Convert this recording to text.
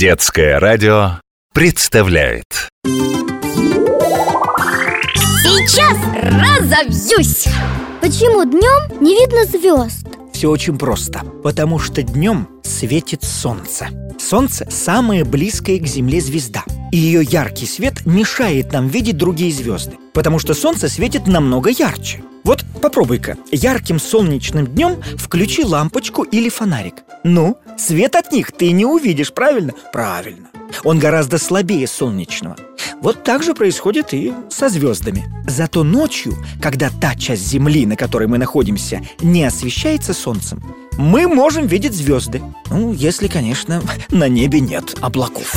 Детское радио представляет Сейчас разобьюсь Почему днем не видно звезд? Все очень просто. Потому что днем светит солнце. Солнце – самая близкая к Земле звезда. И ее яркий свет мешает нам видеть другие звезды. Потому что солнце светит намного ярче. Вот попробуй-ка, ярким солнечным днем включи лампочку или фонарик. Ну, свет от них ты не увидишь, правильно? Правильно. Он гораздо слабее солнечного. Вот так же происходит и со звездами. Зато ночью, когда та часть Земли, на которой мы находимся, не освещается солнцем, мы можем видеть звезды. Ну, если, конечно, на небе нет облаков.